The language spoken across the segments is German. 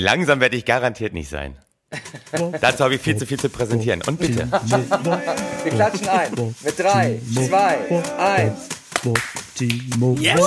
Langsam werde ich garantiert nicht sein. Dazu habe ich viel zu viel zu präsentieren. Und bitte. Wir klatschen ein. Mit drei, zwei, eins. Yes!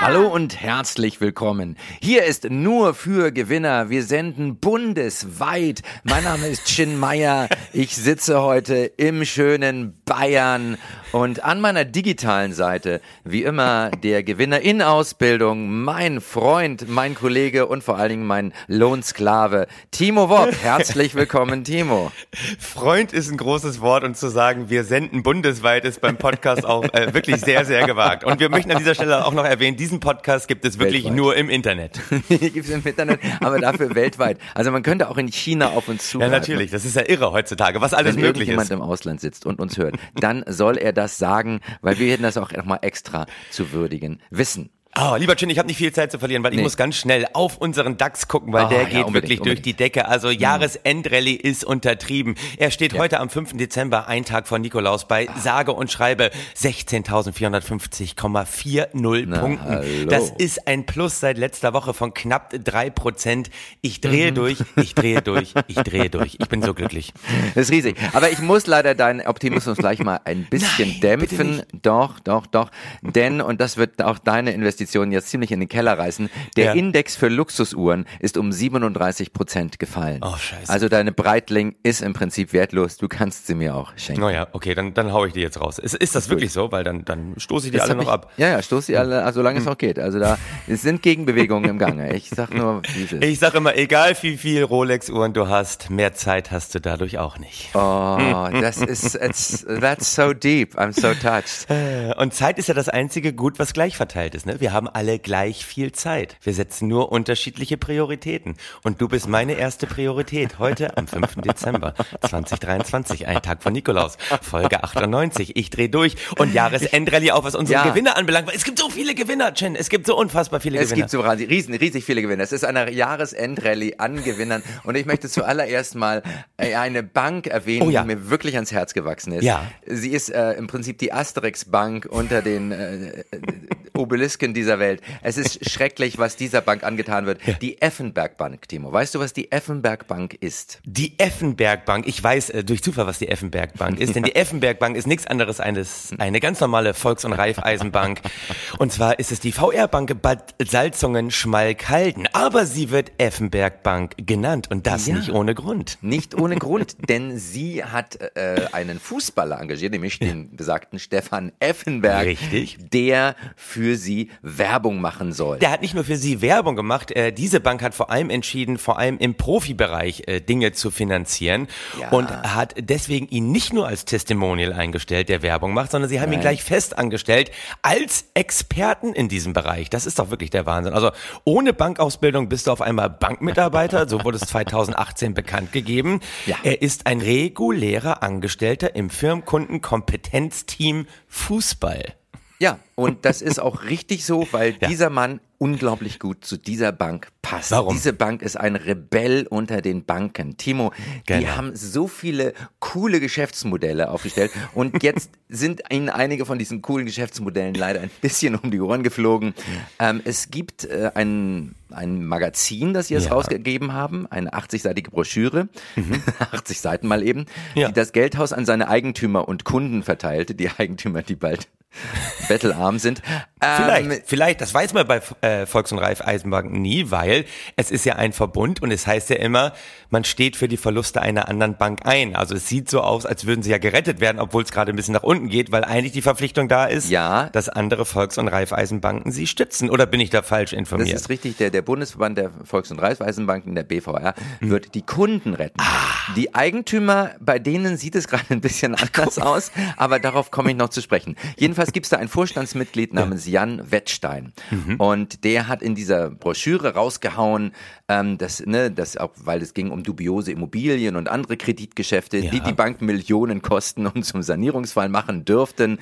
Hallo und herzlich willkommen. Hier ist nur für Gewinner. Wir senden bundesweit. Mein Name ist Chin Meyer. Ich sitze heute im schönen Bayern und an meiner digitalen Seite, wie immer, der Gewinner in Ausbildung, mein Freund, mein Kollege und vor allen Dingen mein Lohnsklave, Timo Wock. Herzlich willkommen, Timo. Freund ist ein großes Wort und zu sagen, wir senden bundesweit ist beim Podcast auch äh, wirklich sehr, sehr gewagt. Und wir möchten an dieser Stelle auch noch erwähnen, diesen Podcast gibt es wirklich Weltweit. nur im Internet. gibt es im Internet, aber dafür weltweit. Also man könnte auch in China auf uns Ja, zugreifen. natürlich. Das ist ja irre heutzutage, was alles Wenn möglich ist. im Ausland sitzt und uns hört, dann soll er das sagen, weil wir hätten das auch nochmal extra zu würdigen wissen. Oh, lieber Chin, ich habe nicht viel Zeit zu verlieren, weil ich Nee. muss ganz schnell auf unseren DAX gucken, weil Ah, der ja, geht wirklich durch unbedingt. die Decke. Also Jahresendrallye ist untertrieben. Er steht heute am 5. Dezember, ein Tag vor Nikolaus, bei sage und schreibe 16.450,40 Punkten. hallo. Das ist ein Plus seit letzter Woche von knapp drei Prozent. Ich drehe Mhm. durch, ich drehe durch, ich drehe durch. Ich bin so glücklich. Das ist riesig. Aber ich muss leider deinen Optimismus gleich mal ein bisschen Nein, dämpfen. Doch, doch, doch. Denn, und das wird auch deine Investitionen jetzt ziemlich in den Keller reißen, der Ja. Index für Luxusuhren ist um 37 Prozent gefallen. Oh, scheiße. Also deine Breitling ist im Prinzip wertlos. Du kannst sie mir auch schenken. Naja, okay, dann, dann hau ich die jetzt raus. Ist, ist das wirklich so? Weil dann, dann stoße ich die Das alle noch ich, ab. Ja, ja, stoß die alle, also solange es noch geht. Also da es sind Gegenbewegungen im Gange. Ich sag nur, wie es ist. Ich sag immer, egal wie viel Rolex-Uhren du hast, mehr Zeit hast du dadurch auch nicht. Oh, das ist, it's, that's so deep. I'm so touched. Und Zeit ist ja das einzige Gut, was gleich verteilt ist. Ne? Wir haben alle gleich viel Zeit. Wir setzen nur unterschiedliche Prioritäten. Und du bist meine erste Priorität heute am 5. Dezember 2023, ein Tag von Nikolaus, Folge 98. Ich dreh durch und Jahresendrallye auch, was unsere Ja. Gewinner anbelangt. Es gibt so viele Gewinner, Chen. Es gibt so unfassbar viele Es Gewinner. gibt so riesig, riesen, riesig viele Gewinner. Es ist eine Jahresendrallye an Gewinnern. Und ich möchte zuallererst mal äh, eine Bank erwähnen, Oh ja. die mir wirklich ans Herz gewachsen ist. Ja. Sie ist äh, im Prinzip die Asterix-Bank unter den äh, Obelisken dieser Welt. Es ist schrecklich, was dieser Bank angetan wird. Die Effenberg-Bank, Timo. Weißt du, was die Effenberg-Bank ist? Die Effenberg Bank, ich weiß äh, durch Zufall, was die Effenberg Bank ist, denn die Effenberg Bank ist nichts anderes als eine ganz normale Volks- und Raiffeisenbank. Und zwar ist es die VR Bank Bad Salzungen Schmalkalden, aber sie wird Effenberg Bank genannt und das Ja. nicht ohne Grund. Nicht ohne Grund, denn sie hat äh, einen Fußballer engagiert, nämlich den besagten Stefan Effenberg, Richtig. der für sie Werbung machen soll. Der hat nicht nur für sie Werbung gemacht, äh, diese Bank hat vor allem entschieden, vor allem im Profibereich äh, Dinge zu finanzieren Ja. und hat deswegen ihn nicht nur als Testimonial eingestellt, der Werbung macht, sondern sie haben ihn gleich fest angestellt als Experten in diesem Bereich. Das ist doch wirklich der Wahnsinn. Also ohne Bankausbildung bist du auf einmal Bankmitarbeiter, so wurde es 2018 bekannt gegeben. Ja. Er ist ein regulärer Angestellter im Firmenkundenkompetenzteam Fußball. Ja, und das ist auch richtig so, weil Ja. dieser Mann unglaublich gut zu dieser Bank passt. Warum? Diese Bank ist ein Rebell unter den Banken. Timo, die Genau. haben so viele coole Geschäftsmodelle aufgestellt und jetzt sind ihnen einige von diesen coolen Geschäftsmodellen leider ein bisschen um die Ohren geflogen. Ähm, es gibt äh, ein, ein Magazin, das sie jetzt Ja. rausgegeben haben, eine 80-seitige Broschüre, 80 Seiten mal eben, Mhm. Ja. die das Geldhaus an seine Eigentümer und Kunden verteilte, die Eigentümer, die bald bettelarm sind. Vielleicht, Ähm, vielleicht, das weiß man bei äh, Volks- und Raiffeisenbanken nie, weil es ist ja ein Verbund und es heißt ja immer, man steht für die Verluste einer anderen Bank ein. Also es sieht so aus, als würden sie ja gerettet werden, obwohl es gerade ein bisschen nach unten geht, weil eigentlich die Verpflichtung da ist, Ja. dass andere Volks- und Raiffeisenbanken sie stützen. Oder bin ich da falsch Das informiert? ist richtig, der, der Bundesverband der Volks- und Raiffeisenbanken, der BVR, Hm. wird die Kunden retten. Ah. Die Eigentümer, bei denen sieht es gerade ein bisschen anders aus, aber darauf komme ich noch zu sprechen. Jedenfalls gibt es da ein Vorstandsmitglied namens Jan Wettstein Mhm. und der hat in dieser Broschüre rausgehauen, ähm, dass, ne, dass auch, weil es ging um dubiose Immobilien und andere Kreditgeschäfte, die Ja. die Bank Millionen kosten und zum Sanierungsfall machen dürften.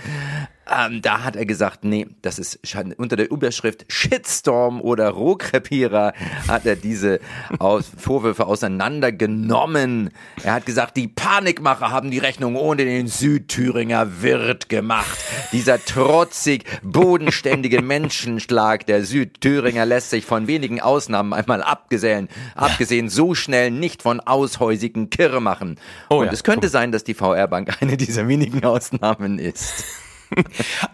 Ähm, da hat er gesagt, nee, das ist unter der Überschrift Shitstorm oder Rohkrepierer hat er diese aus Vorwürfe auseinandergenommen. Er hat gesagt, die Panikmacher haben die Rechnung ohne den Südthüringer Wirt gemacht. Dieser trotzig bodenständige Menschenschlag der Südthüringer lässt sich von wenigen Ausnahmen einmal abgesehen, abgesehen so schnell nicht von aushäusigen Kirre machen. Oh, Und ja. es könnte sein, dass die VR-Bank eine dieser wenigen Ausnahmen ist.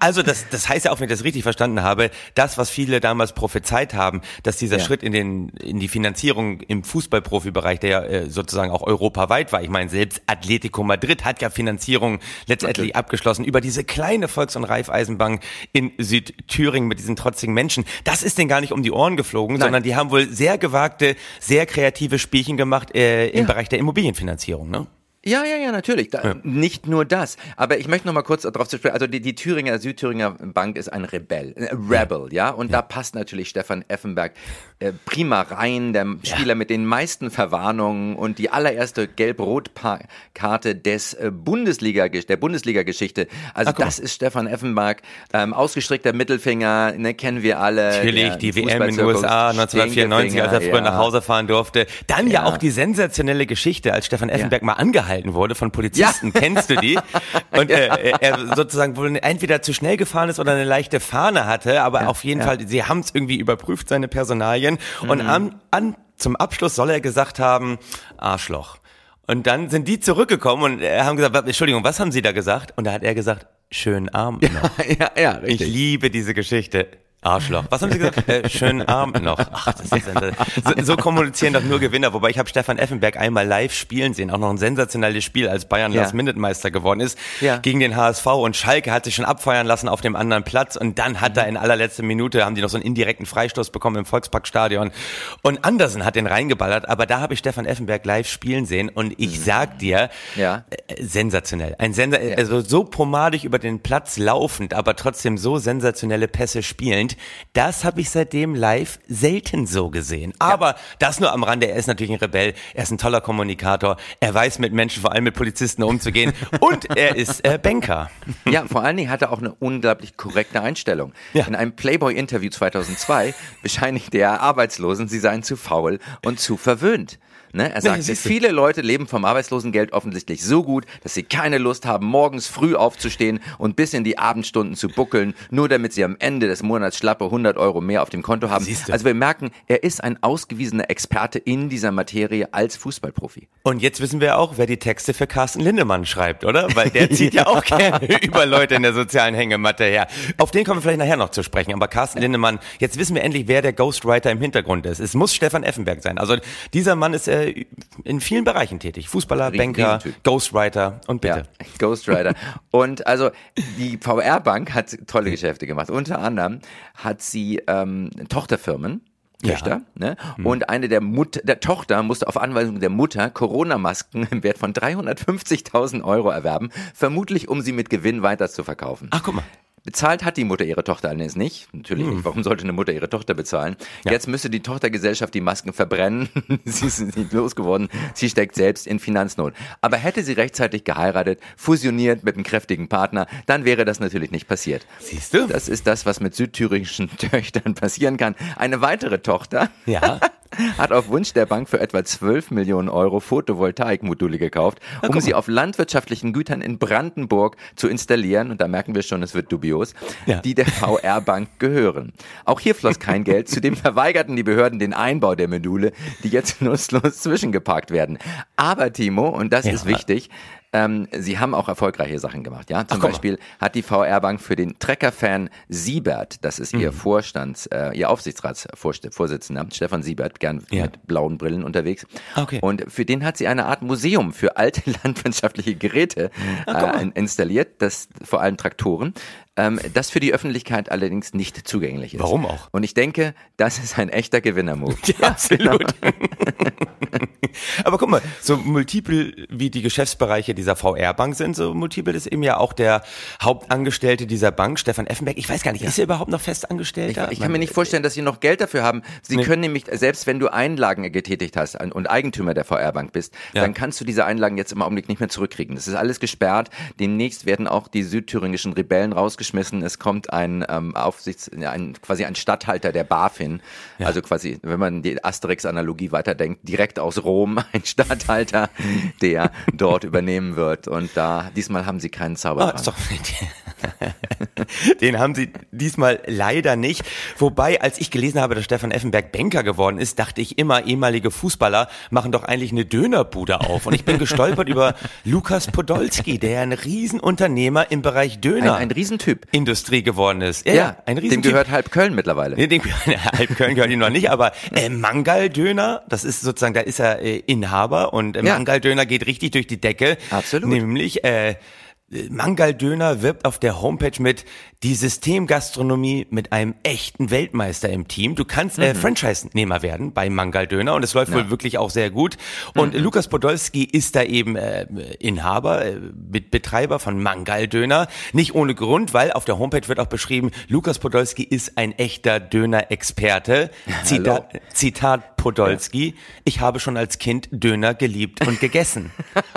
Also das, das heißt ja auch, wenn ich das richtig verstanden habe, das, was viele damals prophezeit haben, dass dieser ja. Schritt in, den, in die Finanzierung im Fußballprofibereich, der äh, sozusagen auch europaweit war, ich meine, selbst Atletico Madrid hat ja Finanzierung letztendlich okay. abgeschlossen über diese kleine Volks- und Raiffeisenbank in Südthüringen mit diesen trotzigen Menschen. Das ist denen gar nicht um die Ohren geflogen, Nein. sondern die haben wohl sehr gewagte, sehr kreative Spielchen gemacht äh, im ja. Bereich der Immobilienfinanzierung. Ne? Ja, ja, ja, natürlich. Da, ja. Nicht nur das. Aber ich möchte noch mal kurz darauf zu sprechen. Also die, die Thüringer, Südthüringer Bank ist ein Rebell, äh, Rebel, ja. Und ja. da passt natürlich Stefan Effenberg äh, prima rein. Der Spieler ja. mit den meisten Verwarnungen und die allererste Gelb-Rot-Karte des äh, Bundesliga, der Bundesliga-Geschichte. Also Ach, das ist Stefan Effenberg. Ähm, ausgestreckter Mittelfinger, ne, kennen wir alle. Natürlich, die WM in den USA 1994, als er früher nach Hause fahren durfte. Dann ja, auch die sensationelle Geschichte, als Stefan Effenberg mal angehalten wurde von Polizisten. Ja. Kennst du die? Und äh, er sozusagen wohl entweder zu schnell gefahren ist oder eine leichte Fahne hatte, aber ja, auf jeden ja. Fall, sie haben es irgendwie überprüft, seine Personalien. Mhm. Und an, an, zum Abschluss soll er gesagt haben, Arschloch. Und dann sind die zurückgekommen und haben gesagt, Entschuldigung, was haben Sie da gesagt? Und da hat er gesagt, schönen Abend noch. Ja, ja, ja, richtig. Ich liebe diese Geschichte. Arschloch. Was haben Sie gesagt? Äh, schönen Abend noch. Ach, das ist so, so kommunizieren doch nur Gewinner. Wobei ich habe Stefan Effenberg einmal live spielen sehen. Auch noch ein sensationelles Spiel, als Bayern ja. Last-Minute-Meister geworden ist. Ja. Gegen den HSV. Und Schalke hat sich schon abfeuern lassen auf dem anderen Platz. Und dann hat mhm. er in allerletzter Minute, haben die noch so einen indirekten Freistoß bekommen im Volksparkstadion. Und Andersen hat den reingeballert. Aber da habe ich Stefan Effenberg live spielen sehen. Und ich mhm. sag dir, ja. äh, sensationell. Ein Sensa ja. Also so pomadig über den Platz laufend, aber trotzdem so sensationelle Pässe spielen. Moment, das habe ich seitdem live selten so gesehen. Aber ja. das nur am Rande. Er ist natürlich ein Rebell. Er ist ein toller Kommunikator. Er weiß mit Menschen, vor allem mit Polizisten umzugehen. und er ist äh, Banker. Ja, vor allen Dingen hat er auch eine unglaublich korrekte Einstellung. Ja. In einem Playboy-Interview 2002 bescheinigte er Arbeitslosen, sie seien zu faul und zu verwöhnt. Ne? Er sagt, viele Leute leben vom Arbeitslosengeld offensichtlich so gut, dass sie keine Lust haben, morgens früh aufzustehen und bis in die Abendstunden zu buckeln, nur damit sie am Ende des Monats schlappe 100 Euro mehr auf dem Konto haben. Also wir merken, er ist ein ausgewiesener Experte in dieser Materie als Fußballprofi. Und jetzt wissen wir auch, wer die Texte für Carsten Lindemann schreibt, oder? Weil der zieht ja auch gerne über Leute in der sozialen Hängematte her. Auf den kommen wir vielleicht nachher noch zu sprechen. Aber Carsten Lindemann, jetzt wissen wir endlich, wer der Ghostwriter im Hintergrund ist. Es muss Stefan Effenberg sein. Also dieser Mann ist äh, in vielen Bereichen tätig. Fußballer, Riesen, Banker, Ghostwriter und bitte. Ja, Ghostwriter. und also die VR-Bank hat tolle Geschäfte gemacht. Unter anderem hat sie ähm, Tochterfirmen, Töchter, ja. ne? Hm. Und eine der Mutter, der Tochter musste auf Anweisung der Mutter Corona-Masken im Wert von 350.000 Euro erwerben, vermutlich um sie mit Gewinn weiter zu verkaufen. Ach, guck mal. Bezahlt hat die Mutter ihre Tochter allerdings nicht. Natürlich hm. nicht. Warum sollte eine Mutter ihre Tochter bezahlen? Ja. Jetzt müsste die Tochtergesellschaft die Masken verbrennen. sie ist nicht losgeworden. Sie steckt selbst in Finanznot. Aber hätte sie rechtzeitig geheiratet, fusioniert mit einem kräftigen Partner, dann wäre das natürlich nicht passiert. Siehst du? Das ist das, was mit südthüringischen Töchtern passieren kann. Eine weitere Tochter. Ja. hat auf Wunsch der Bank für etwa 12 Millionen Euro Photovoltaikmodule gekauft, um ja, sie auf landwirtschaftlichen Gütern in Brandenburg zu installieren. Und da merken wir schon, es wird dubios, ja. die der VR-Bank gehören. Auch hier floss kein Geld. Zudem verweigerten die Behörden den Einbau der Module, die jetzt nutzlos zwischengeparkt werden. Aber Timo, und das ja. ist wichtig, ähm, sie haben auch erfolgreiche Sachen gemacht. Ja, zum Ach, Beispiel hat die VR-Bank für den Trecker-Fan Siebert, das ist mhm. ihr Vorstands, äh, ihr Aufsichtsratsvorsitzender, Stefan Siebert, gern ja. mit blauen Brillen unterwegs. Okay. Und für den hat sie eine Art Museum für alte landwirtschaftliche Geräte äh, installiert, das vor allem Traktoren, ähm, das für die Öffentlichkeit allerdings nicht zugänglich ist. Warum auch? Und ich denke, das ist ein echter Gewinnermove. Ja, absolut. Aber guck mal, so multiple wie die Geschäftsbereiche dieser VR-Bank sind, so multiple ist eben ja auch der Hauptangestellte dieser Bank, Stefan Effenberg. Ich weiß gar nicht, ist er überhaupt noch festangestellter? Ich, ich kann mir nicht vorstellen, dass sie noch Geld dafür haben. Sie nee. können nämlich, selbst wenn du Einlagen getätigt hast und Eigentümer der VR-Bank bist, ja. dann kannst du diese Einlagen jetzt im Augenblick nicht mehr zurückkriegen. Das ist alles gesperrt. Demnächst werden auch die südthüringischen Rebellen rausgeschmissen. Es kommt ein ähm, Aufsichts, ein, quasi ein Stadthalter der BaFin, ja. also quasi, wenn man die Asterix-Analogie weiterdenkt, direkt aus Rom, ein Stadthalter, der dort übernehmen wird. Und da, diesmal haben sie keinen Zaubertrank. Oh, Den haben sie diesmal leider nicht. Wobei, als ich gelesen habe, dass Stefan Effenberg Banker geworden ist, dachte ich immer, ehemalige Fußballer machen doch eigentlich eine Dönerbude auf. Und ich bin gestolpert über Lukas Podolski, der ein Riesenunternehmer im Bereich Döner. Ein, ein Riesentyp. Industrie geworden ist. Ja, ja ein Riesentyp. Dem gehört halb Köln mittlerweile. Nee, dem, halb Köln gehört ihm noch nicht, aber äh, Mangal-Döner, das ist sozusagen, da ist er äh, Inhaber und äh, ja. Mangal-Döner geht richtig durch die Decke. Absolut. Nämlich, äh, Mangal Döner wirbt auf der Homepage mit die Systemgastronomie mit einem echten Weltmeister im Team. Du kannst äh, mhm. Franchise-Nehmer werden bei Mangal Döner und es läuft ja. wohl wirklich auch sehr gut. Und mhm. Lukas Podolski ist da eben äh, Inhaber, äh, Betreiber von Mangal Döner. Nicht ohne Grund, weil auf der Homepage wird auch beschrieben, Lukas Podolski ist ein echter Döner-Experte. Zitat, Zitat Podolski, ich habe schon als Kind Döner geliebt und gegessen.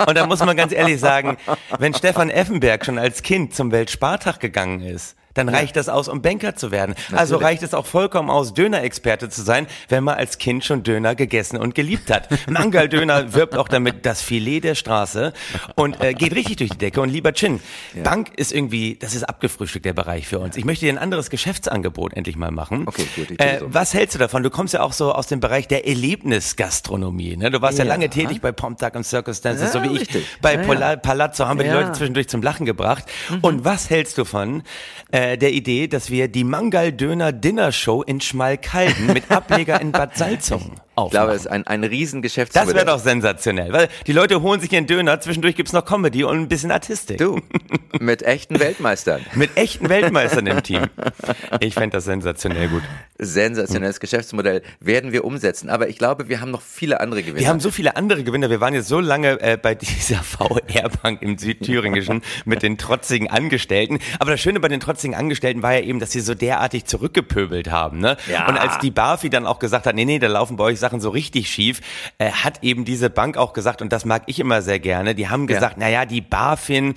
und da muss man ganz ehrlich sagen, wenn Stefan Effenberg schon als Kind zum Weltspartag gegangen ist, dann reicht das aus, um Banker zu werden. Also Natürlich. Also reicht es auch vollkommen aus, Döner-Experte zu sein, wenn man als Kind schon Döner gegessen und geliebt hat. Mangal-Döner wirbt auch damit das Filet der Straße und äh, geht richtig durch die Decke. Und lieber Chin, ja. Bank ist irgendwie, das ist abgefrühstückt, der Bereich für uns. Ich möchte dir ein anderes Geschäftsangebot endlich mal machen. Okay, gut. Äh, so. Was hältst du davon? Du kommst ja auch so aus dem Bereich der Erlebnisgastronomie. Ne? Du warst ja, ja lange tätig bei Pomtag und Circus Dances, ja, so wie richtig. ich. Bei ja, Palazzo haben wir die Leute zwischendurch zum Lachen gebracht. Mhm. Und was hältst du von äh, äh, der Idee, dass wir die Mangal-Döner Dinner Show in Schmalkalden mit Ableger in Bad Salzungen aufmachen. Ich glaube, es ist ein, ein Riesengeschäftsmodell. Das wäre doch sensationell, weil die Leute holen sich ihren Döner, zwischendurch gibt's noch Comedy und ein bisschen Artistik. Du, mit echten Weltmeistern. mit echten Weltmeistern im Team. Ich fände das sensationell gut. Sensationelles Geschäftsmodell werden wir umsetzen, aber ich glaube, wir haben noch viele andere Gewinner. Wir haben so viele andere Gewinner. Wir waren jetzt so lange äh, bei dieser VR-Bank im Südthüringischen mit den trotzigen Angestellten. Aber das Schöne bei den trotzigen Angestellten war ja eben, dass sie so derartig zurückgepöbelt haben. Ne? Ja. Und als die BAFI dann auch gesagt hat, nee, nee, da laufen bei euch Sachen so richtig schief, äh, hat eben diese Bank auch gesagt, und das mag ich immer sehr gerne, die haben gesagt, ja. naja, die BaFin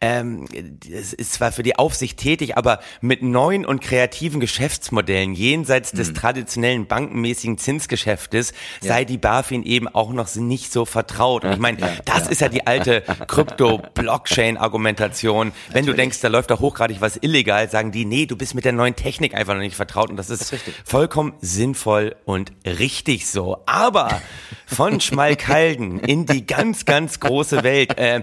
ähm, ist zwar für die Aufsicht tätig, aber mit neuen und kreativen Geschäftsmodellen jenseits des mhm. traditionellen bankenmäßigen Zinsgeschäftes ja. sei die BaFin eben auch noch nicht so vertraut. Und ich meine, ja, das ist ja die alte Krypto-Blockchain-Argumentation. Wenn du denkst, da läuft doch hochgradig was illegal, sagen die, nee, du bist mit der neuen Technik einfach noch nicht vertraut. Und das ist, das ist vollkommen sinnvoll und richtig nicht so. Aber von Schmalkalden in die ganz, ganz große Welt. Äh,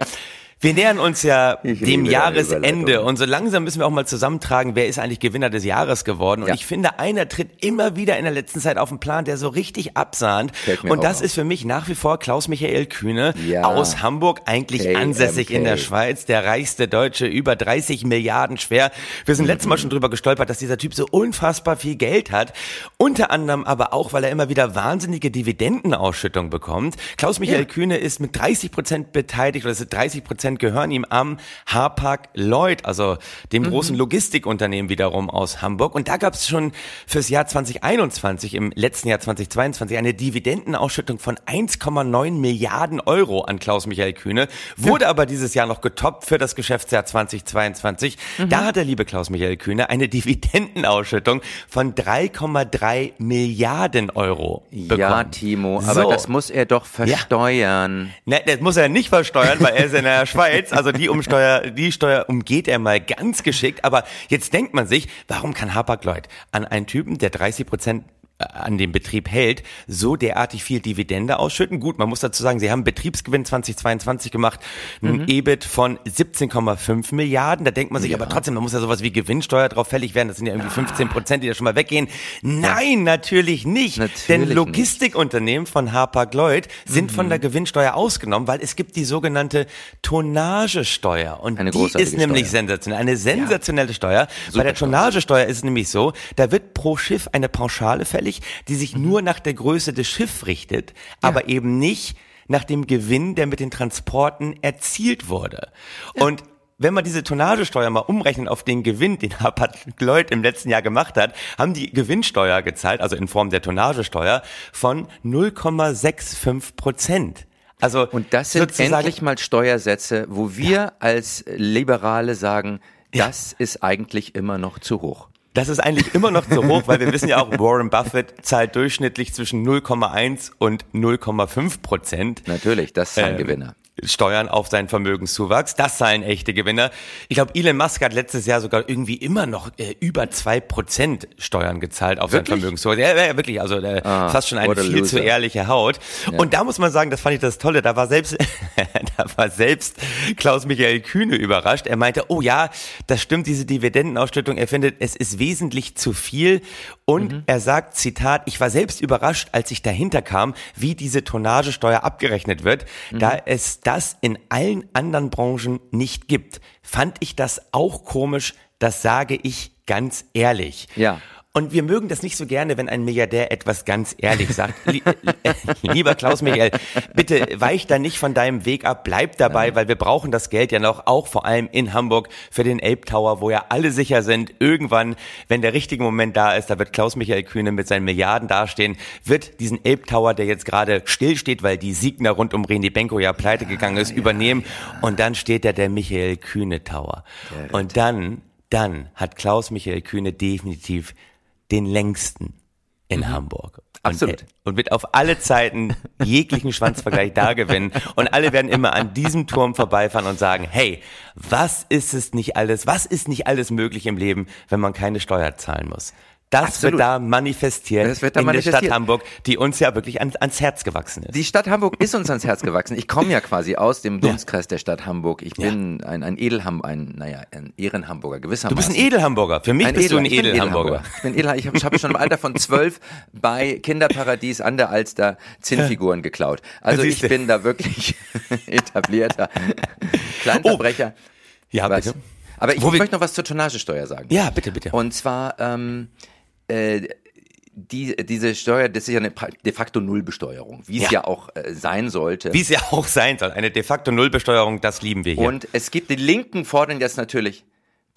wir nähern uns ja ich dem Jahresende und so langsam müssen wir auch mal zusammentragen, wer ist eigentlich Gewinner des Jahres geworden. Und ja. ich finde, einer tritt immer wieder in der letzten Zeit auf den Plan, der so richtig absahnt. Und das auf. ist für mich nach wie vor Klaus-Michael Kühne ja. aus Hamburg, eigentlich KMK. ansässig in der Schweiz, der reichste Deutsche, über 30 Milliarden schwer. Wir sind mhm. letztes Mal schon drüber gestolpert, dass dieser Typ so unfassbar viel Geld hat. Unter anderem aber auch, weil er immer wieder wahnsinnige Dividendenausschüttung bekommt. Klaus-Michael ja. Kühne ist mit 30 Prozent beteiligt, oder ist 30 Prozent Prozent gehören ihm am Hapag Lloyd, also dem mhm. großen Logistikunternehmen wiederum aus Hamburg. Und da gab es schon fürs Jahr 2021, im letzten Jahr 2022, eine Dividendenausschüttung von 1,9 Milliarden Euro an Klaus-Michael Kühne, wurde ja. aber dieses Jahr noch getoppt für das Geschäftsjahr 2022. Mhm. Da hat der liebe Klaus-Michael Kühne eine Dividendenausschüttung von 3,3 Milliarden Euro bekommen. Ja, Timo, aber so. das muss er doch versteuern. Ja. Ne, das muss er nicht versteuern, weil er ist in der Schweiz. Also die Umsteuer, die Steuer umgeht er mal ganz geschickt. Aber jetzt denkt man sich, warum kann Hapag-Lloyd an einen Typen, der 30 Prozent an dem Betrieb hält, so derartig viel Dividende ausschütten. Gut, man muss dazu sagen, sie haben Betriebsgewinn 2022 gemacht, ein mhm. EBIT von 17,5 Milliarden. Da denkt man sich ja. aber trotzdem, da muss ja sowas wie Gewinnsteuer drauf fällig werden. Das sind ja irgendwie 15 Prozent, die da schon mal weggehen. Nein, natürlich nicht. Natürlich Denn Logistikunternehmen von Hapag-Lloyd sind mhm. von der Gewinnsteuer ausgenommen, weil es gibt die sogenannte Tonnagesteuer. Und Eine die ist nämlich Steuer. sensationell. Eine sensationelle ja. Steuer. Super Bei der Tonnagesteuer ist es nämlich so, da wird pro Schiff eine Pauschale fällig fällig, die sich mhm. nur nach der Größe des Schiffs richtet, ja. aber eben nicht nach dem Gewinn, der mit den Transporten erzielt wurde. Ja. Und wenn man diese Tonnagesteuer mal umrechnet auf den Gewinn, den Hapag-Lloyd im letzten Jahr gemacht hat, haben die Gewinnsteuer gezahlt, also in Form der Tonnagesteuer, von 0,65 Prozent. Also und das sind endlich mal Steuersätze, wo wir als Liberale sagen, das ist eigentlich immer noch zu hoch. Das ist eigentlich immer noch zu hoch, weil wir wissen ja auch, Warren Buffett zahlt durchschnittlich zwischen 0,1 und 0,5 Prozent. Natürlich, das ist ein ähm, Gewinner. Steuern auf seinen Vermögenszuwachs. Das seien echte Gewinner. Ich glaube, Elon Musk hat letztes Jahr sogar irgendwie immer noch äh, über zwei Prozent Steuern gezahlt auf wirklich? seinen Vermögenszuwachs. Ja, ja, wirklich. Also äh, ah, fast schon eine viel zu ehrliche Haut. Ja. Und da muss man sagen, das fand ich das Tolle. Da war selbst, da war selbst Klaus-Michael Kühne überrascht. Er meinte, oh ja, das stimmt, diese Dividendenausstattung. Er findet, es ist wesentlich zu viel. Und mhm. er sagt, Zitat, ich war selbst überrascht, als ich dahinter kam, wie diese Tonnagesteuer abgerechnet wird, mhm. da es das in allen anderen Branchen nicht gibt, fand ich das auch komisch, das sage ich ganz ehrlich. Ja. Und wir mögen das nicht so gerne, wenn ein Milliardär etwas ganz ehrlich sagt. Lieber Klaus Michael, bitte weich da nicht von deinem Weg ab, bleib dabei, weil wir brauchen das Geld ja noch, auch vor allem in Hamburg für den Ape Tower, wo ja alle sicher sind, irgendwann, wenn der richtige Moment da ist, da wird Klaus Michael Kühne mit seinen Milliarden dastehen, wird diesen Ape Tower, der jetzt gerade stillsteht, weil die Siegner rund um René Benko ja pleite gegangen ist, übernehmen und dann steht da der Michael Kühne Tower. Und dann dann hat Klaus Michael Kühne definitiv den längsten in mhm. Hamburg. Absolut. Und, und wird auf alle Zeiten jeglichen Schwanzvergleich da gewinnen. Und alle werden immer an diesem Turm vorbeifahren und sagen, hey, was ist es nicht alles, was ist nicht alles möglich im Leben, wenn man keine Steuer zahlen muss? Das Absolut. wird da manifestiert das wird da in manifestiert. der Stadt Hamburg, die uns ja wirklich ans, ans, Herz gewachsen ist. Die Stadt Hamburg ist uns ans Herz gewachsen. Ich komme ja quasi aus dem Dunstkreis der Stadt Hamburg. Ich bin ja. ein, ein Edelham, ein, naja, ein Ehrenhamburger gewissermaßen. Du bist ein Edelhamburger. Für mich ein bist Edel, du ein Edelhamburger. Ich bin Edel, ich habe hab schon im Alter von zwölf bei Kinderparadies an der Alster Zinnfiguren geklaut. Also ich bin da wirklich etablierter Kleinverbrecher. Oh. Ja, bitte. Aber ich, ich möchte noch was zur Tonnagesteuer sagen. Ja, bitte, bitte. Und zwar, ähm, äh, die, diese Steuer, das ist ja eine de facto Nullbesteuerung, wie es ja. ja auch äh, sein sollte. Wie es ja auch sein soll. Eine de facto Nullbesteuerung, das lieben wir hier. Und es gibt, die Linken fordern jetzt natürlich,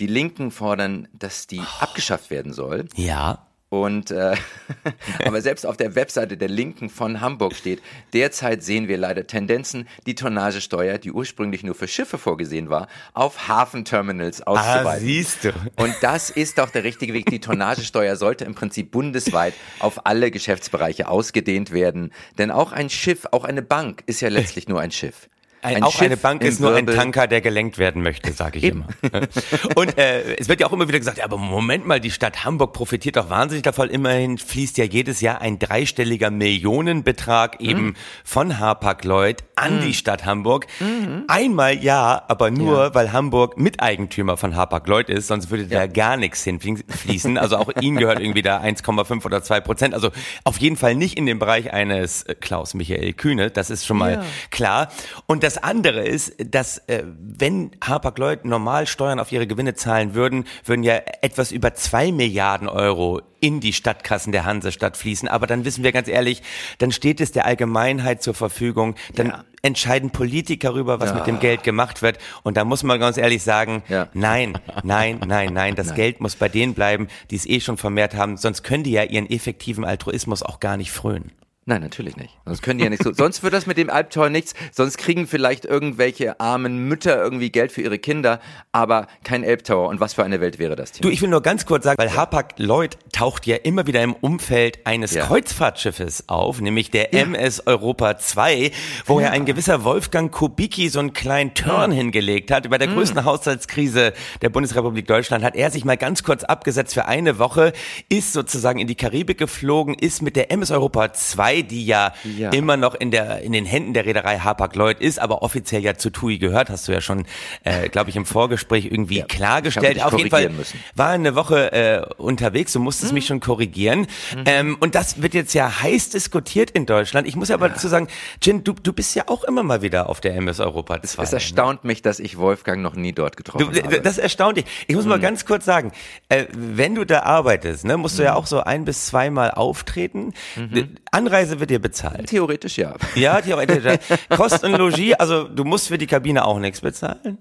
die Linken fordern, dass die oh. abgeschafft werden soll. Ja. Und äh, aber selbst auf der Webseite der Linken von Hamburg steht, derzeit sehen wir leider Tendenzen, die Tonnagesteuer, die ursprünglich nur für Schiffe vorgesehen war, auf Hafenterminals auszuweiten. Ah, siehst du. Und das ist doch der richtige Weg. Die Tonnagesteuer sollte im Prinzip bundesweit auf alle Geschäftsbereiche ausgedehnt werden. Denn auch ein Schiff, auch eine Bank ist ja letztlich nur ein Schiff. Ein, auch Schiff eine Bank ist nur ein Tanker, der gelenkt werden möchte, sage ich immer. Und äh, es wird ja auch immer wieder gesagt, ja, aber Moment mal, die Stadt Hamburg profitiert doch wahnsinnig davon. Immerhin fließt ja jedes Jahr ein dreistelliger Millionenbetrag mhm. eben von Hapag-Lloyd an mhm. die Stadt Hamburg. Mhm. Einmal ja, aber nur, ja. weil Hamburg Miteigentümer von Hapag-Lloyd ist, sonst würde ja. da gar nichts hinfließen. Also auch ihnen gehört irgendwie da 1,5 oder 2 Prozent. Also auf jeden Fall nicht in dem Bereich eines äh, Klaus Michael Kühne, das ist schon mal ja. klar. Und das das andere ist, dass äh, wenn Hapag-Lloyd normal Steuern auf ihre Gewinne zahlen würden, würden ja etwas über zwei Milliarden Euro in die Stadtkassen der Hansestadt fließen. Aber dann wissen wir ganz ehrlich, dann steht es der Allgemeinheit zur Verfügung. Dann ja. entscheiden Politiker darüber, was ja. mit dem Geld gemacht wird. Und da muss man ganz ehrlich sagen, ja. nein, nein, nein, nein, das nein. Geld muss bei denen bleiben, die es eh schon vermehrt haben. Sonst können die ja ihren effektiven Altruismus auch gar nicht frönen. Nein, natürlich nicht. Sonst können die ja nicht so. sonst wird das mit dem Albtor nichts. Sonst kriegen vielleicht irgendwelche armen Mütter irgendwie Geld für ihre Kinder, aber kein Elbtower. Und was für eine Welt wäre das? Thema? Du, ich will nur ganz kurz sagen, weil. Hapag Lloyd taucht ja immer wieder im Umfeld eines ja. Kreuzfahrtschiffes auf, nämlich der ja. MS Europa 2, wo ja ein gewisser Wolfgang Kubicki so einen kleinen Turn hingelegt hat. Über der mhm. größten Haushaltskrise der Bundesrepublik Deutschland hat er sich mal ganz kurz abgesetzt für eine Woche, ist sozusagen in die Karibik geflogen, ist mit der MS Europa 2 Reederei, die ja, ja, immer noch in der in den Händen der Reederei Hapag-Lloyd ist, aber offiziell ja zu TUI gehört, hast du ja schon, äh, glaube ich, im Vorgespräch irgendwie ja, klargestellt. Auf jeden Fall müssen. war eine Woche äh, unterwegs, du musstest mhm. mich schon korrigieren. Mhm. Ähm, und das wird jetzt ja heiß diskutiert in Deutschland. Ich muss ja aber dazu sagen, Jin, du, du bist ja auch immer mal wieder auf der MS Europa 2. Es, es erstaunt ne? mich, dass ich Wolfgang noch nie dort getroffen du, habe. Das erstaunt dich. Ich muss mhm. mal ganz kurz sagen, äh, wenn du da arbeitest, ne, musst du ja mhm. auch so ein bis zweimal auftreten. Mhm. Anreise Anreise wird dir bezahlt. Theoretisch ja. Ja, theoretisch. Ja. Kost und Logis, also du musst für die Kabine auch nichts bezahlen.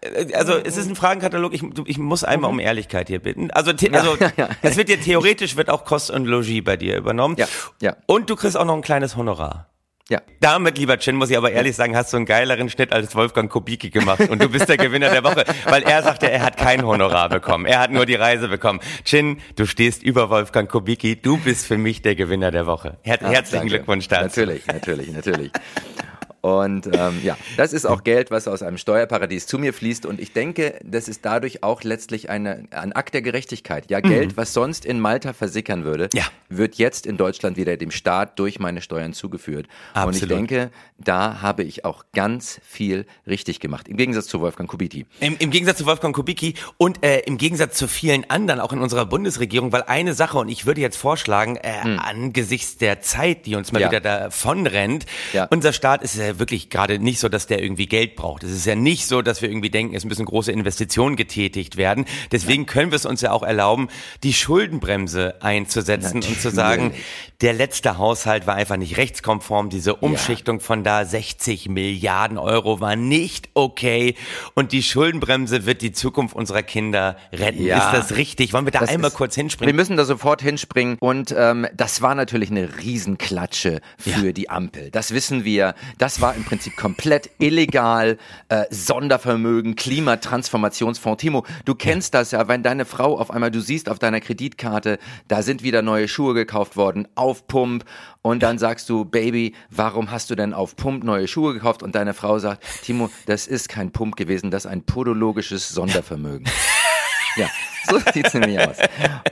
Äh, also es ist ein Fragenkatalog, ich, ich muss einmal um Ehrlichkeit hier bitten. Also, also ja, ja, ja. es wird dir theoretisch wird auch Kost und Logis bei dir übernommen. Ja, ja. Und du kriegst auch noch ein kleines Honorar. Ja. Damit, lieber Chin, muss ich aber ehrlich sagen, hast du einen geileren Schnitt als Wolfgang Kubicki gemacht. Und du bist der Gewinner der Woche, weil er sagte, er hat kein Honorar bekommen. Er hat nur die Reise bekommen. Chin, du stehst über Wolfgang Kubicki. Du bist für mich der Gewinner der Woche. Her Ah, herzlichen danke. Glückwunsch dazu. Natürlich, natürlich, natürlich. Und ähm, ja, das ist auch Geld, was aus einem Steuerparadies zu mir fließt. Und ich denke, das ist dadurch auch letztlich eine, ein Akt der Gerechtigkeit. Ja, Geld, was sonst in Malta versickern würde, Ja. Wird jetzt in Deutschland wieder dem Staat durch meine Steuern zugeführt. Und ich Absolut. denke, da habe ich auch ganz viel richtig gemacht. Im Gegensatz zu Wolfgang Kubicki. Im, Im Gegensatz zu Wolfgang Kubicki und äh, im Gegensatz zu vielen anderen, auch in unserer Bundesregierung, weil eine Sache, und ich würde jetzt vorschlagen, äh, angesichts der Zeit, die uns mal Hm. Ja. wieder davon rennt, Ja. unser Staat ist ja wirklich gerade nicht so, dass der irgendwie Geld braucht. Es ist ja nicht so, dass wir irgendwie denken, es müssen große Investitionen getätigt werden. Deswegen können wir es uns ja auch erlauben, die Schuldenbremse einzusetzen und zu sagen, Natürlich. der letzte Haushalt war einfach nicht rechtskonform. Diese Umschichtung von da 60 Milliarden Euro war nicht okay. Und die Schuldenbremse wird die Zukunft unserer Kinder retten. Ja. Ist das richtig? Wollen wir da Das einmal ist- kurz Wir hinspringen? müssen da sofort hinspringen und ähm, das war natürlich eine Riesenklatsche für die Ampel. Das wissen wir. Das war im Prinzip komplett illegal. Äh, Sondervermögen, Klimatransformationsfonds. Timo, du kennst das ja, wenn deine Frau auf einmal, du siehst auf deiner Kreditkarte, da sind wieder neue Schuhe gekauft worden, auf Pump. Und dann sagst du, Baby, warum hast du denn auf Pump neue Schuhe gekauft? Und deine Frau sagt, Timo, das ist kein Pump gewesen, das ist ein podologisches Sondervermögen. Ja, so sieht's nämlich aus.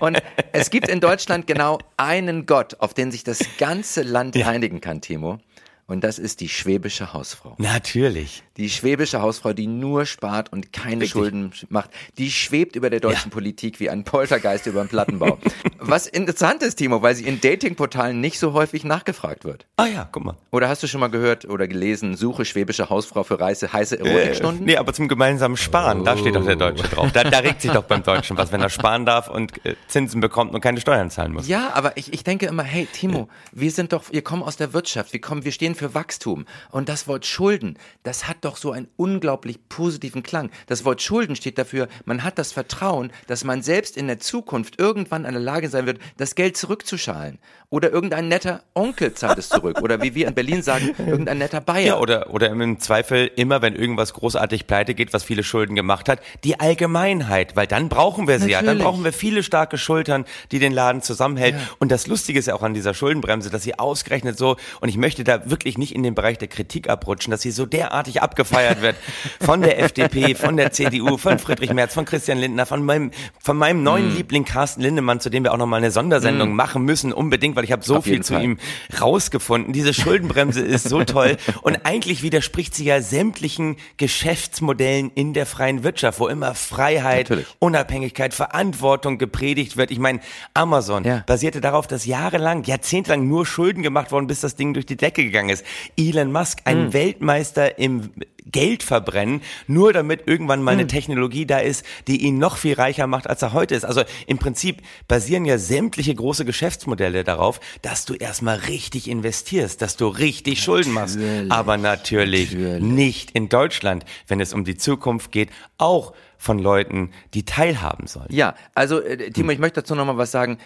Und es gibt in Deutschland genau einen Gott, auf den sich das ganze Land einigen kann, Timo. Und das ist die schwäbische Hausfrau. Natürlich. Die schwäbische Hausfrau, die nur spart und keine Richtig. Schulden macht, die schwebt über der deutschen Politik wie ein Poltergeist über den Plattenbau. Was interessant ist, Timo, weil sie in Datingportalen nicht so häufig nachgefragt wird. Ah ja, guck mal. Oder hast du schon mal gehört oder gelesen, suche schwäbische Hausfrau für reiße, heiße Erotikstunden? nee, aber zum gemeinsamen Sparen, da steht doch der Deutsche drauf. Da, da regt sich doch beim Deutschen was, wenn er sparen darf und äh, Zinsen bekommt und keine Steuern zahlen muss. Ja, aber ich, ich denke immer, hey Timo, wir sind doch, wir kommen aus der Wirtschaft, wir kommen, wir stehen für Wachstum. Und das Wort Schulden, das hat doch so einen unglaublich positiven Klang. Das Wort Schulden steht dafür, man hat das Vertrauen, dass man selbst in der Zukunft irgendwann in der Lage sein wird, das Geld zurückzuschalen. Oder irgendein netter Onkel zahlt es zurück. Oder wie wir in Berlin sagen, irgendein netter Bayer. Ja, oder, oder im Zweifel immer, wenn irgendwas großartig pleite geht, was viele Schulden gemacht hat, die Allgemeinheit, weil dann brauchen wir sie ja. Dann Natürlich. brauchen wir viele starke Schultern, die den Laden zusammenhält. Und das Lustige ist ja auch an dieser Schuldenbremse, dass sie ausgerechnet so, und ich möchte da wirklich nicht in den Bereich der Kritik abrutschen, dass sie so derartig abgefeiert wird von der FDP, von der CDU, von Friedrich Merz, von Christian Lindner, von meinem, von meinem neuen Mm. Liebling Carsten Lindemann, zu dem wir auch nochmal eine Sondersendung machen müssen, unbedingt, weil ich habe so Auf viel zu Fall. ihm rausgefunden. Diese Schuldenbremse ist so toll und eigentlich widerspricht sie ja sämtlichen Geschäftsmodellen in der freien Wirtschaft, wo immer Freiheit, Natürlich. Unabhängigkeit, Verantwortung gepredigt wird. Ich meine, Amazon Ja. basierte darauf, dass jahrelang, jahrzehntelang nur Schulden gemacht worden, bis das Ding durch die Decke gegangen ist. Elon Musk, ein Hm. Weltmeister im Geld verbrennen, nur damit irgendwann Hm. mal eine Technologie da ist, die ihn noch viel reicher macht, als er heute ist. Also im Prinzip basieren ja sämtliche große Geschäftsmodelle darauf, dass du erstmal richtig investierst, dass du richtig Schulden machst. Aber natürlich, Natürlich. nicht in Deutschland, wenn es um die Zukunft geht, auch von Leuten, die teilhaben sollen. Ja, also äh, Timo, ich möchte dazu nochmal was sagen.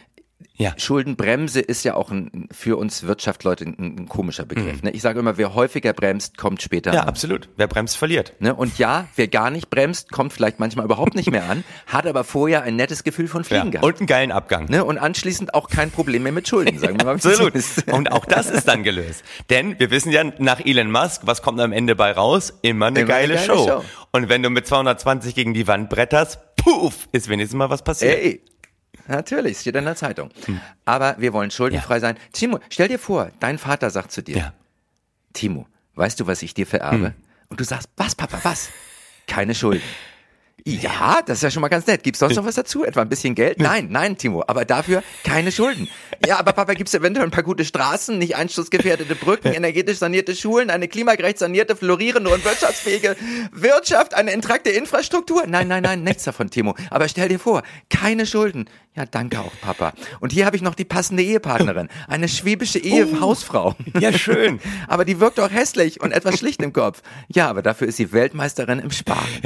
Ja. Schuldenbremse ist ja auch ein, für uns Wirtschaftsleute ein, ein komischer Begriff. Ne? Ich sage immer, wer häufiger bremst, kommt später Ja, an. absolut. Wer bremst, verliert. Ne? Und ja, wer gar nicht bremst, kommt vielleicht manchmal überhaupt nicht mehr an, hat aber vorher ein nettes Gefühl von Ja. Fliegen gehabt. Und einen geilen Abgang. Ne? Und anschließend auch kein Problem mehr mit Schulden, sagen wir mal. Absolut. Und auch das ist dann gelöst. Denn wir wissen ja, nach Elon Musk, was kommt am Ende bei raus? Immer eine, Immer eine geile, geile Show. Show. Und wenn du mit 220 gegen die Wand bretterst, puff, ist wenigstens mal was passiert. Ey, natürlich, steht in der Zeitung. Aber wir wollen schuldenfrei sein. Timo, stell dir vor, dein Vater sagt zu dir, Ja. Hm. Timo, weißt du, was ich dir vererbe? Und du sagst, was, Papa, was? Keine Schulden. Ja, das ist ja schon mal ganz nett. Gibt's sonst noch was dazu? Etwa ein bisschen Geld? Nein, nein, Timo. Aber dafür keine Schulden. Ja, aber Papa, gibt's eventuell ein paar gute Straßen, nicht einsturzgefährdete Brücken, energetisch sanierte Schulen, eine klimagerecht sanierte, florierende und wirtschaftsfähige Wirtschaft, eine intrakte Infrastruktur? Nein, nein, nein, nichts davon, Timo. Aber stell dir vor, keine Schulden. Ja, danke auch, Papa. Und hier habe ich noch die passende Ehepartnerin. Eine schwäbische Ehehausfrau. Ja, schön. aber die wirkt auch hässlich und etwas schlicht im Kopf. Ja, aber dafür ist sie Weltmeisterin im Sparen.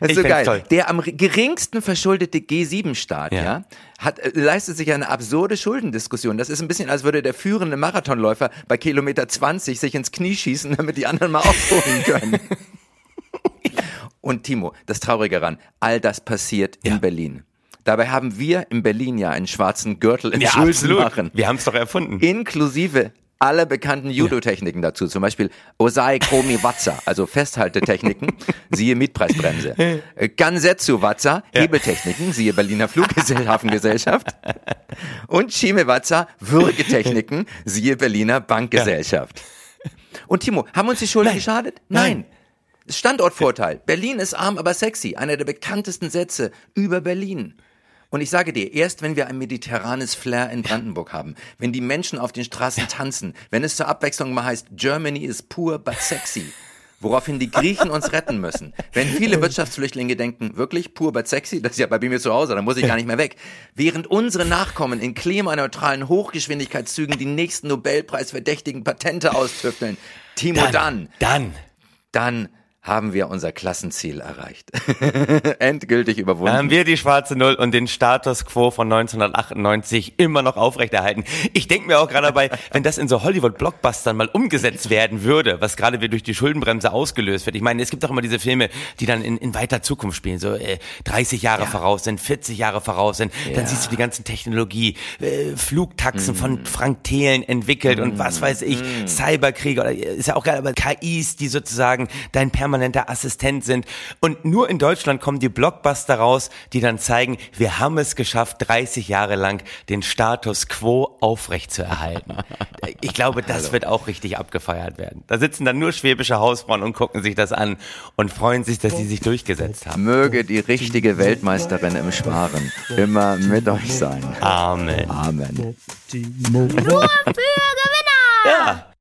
Das ist ich so geil. Toll. Der am geringsten verschuldete G7-Staat, ja. ja, hat, leistet sich eine absurde Schuldendiskussion. Das ist ein bisschen, als würde der führende Marathonläufer bei Kilometer 20 sich ins Knie schießen, damit die anderen mal aufholen können. Und Timo, das Traurige daran, all das passiert in Berlin. Dabei haben wir in Berlin ja einen schwarzen Gürtel im ja, Schuldenmachen. Wir haben es doch erfunden. Inklusive alle bekannten Judo-Techniken dazu, zum Beispiel Osai Komi Watza, also Festhaltetechniken, siehe Mietpreisbremse. Gansetsu Watza, Hebeltechniken, siehe Berliner Flughafengesellschaft. Und Shime Watza, Würgetechniken, siehe Berliner Bankgesellschaft. Und Timo, haben uns die Schulden Nein. geschadet? Nein. Nein. Standortvorteil. Berlin ist arm, aber sexy. Einer der bekanntesten Sätze über Berlin. Und ich sage dir, erst wenn wir ein mediterranes Flair in Brandenburg haben, wenn die Menschen auf den Straßen tanzen, wenn es zur Abwechslung mal heißt, Germany is poor but sexy, woraufhin die Griechen uns retten müssen. Wenn viele Wirtschaftsflüchtlinge denken, wirklich pur but sexy, das ist ja bei mir zu Hause, da muss ich gar nicht mehr weg. Während unsere Nachkommen in klimaneutralen Hochgeschwindigkeitszügen die nächsten Nobelpreisverdächtigen Patente austüfteln, Timo, dann, dann, dann, dann haben wir unser Klassenziel erreicht. Endgültig überwunden. Haben wir die schwarze Null und den Status quo von 1998 immer noch aufrechterhalten. Ich denke mir auch gerade dabei, wenn das in so Hollywood-Blockbustern mal umgesetzt werden würde, was gerade wieder durch die Schuldenbremse ausgelöst wird. Ich meine, es gibt auch immer diese Filme, die dann in, in weiter Zukunft spielen, so äh, 30 Jahre ja. voraus sind, 40 Jahre voraus sind. Ja. Dann siehst du die ganzen Technologie, äh, Flugtaxen mm. von Frank Thelen entwickelt mm. und was weiß ich, mm. Cyberkriege oder ist ja auch geil, aber KIs, die sozusagen dein permanent permanenter Assistent sind. Und nur in Deutschland kommen die Blockbuster raus, die dann zeigen, wir haben es geschafft, 30 Jahre lang den Status quo aufrechtzuerhalten. Ich glaube, das Hallo. wird auch richtig abgefeiert werden. Da sitzen dann nur schwäbische Hausfrauen und gucken sich das an und freuen sich, dass sie sich durchgesetzt haben. Möge die richtige Weltmeisterin im Sparen immer mit euch sein. Amen. Amen. Nur für Gewinner! Ja.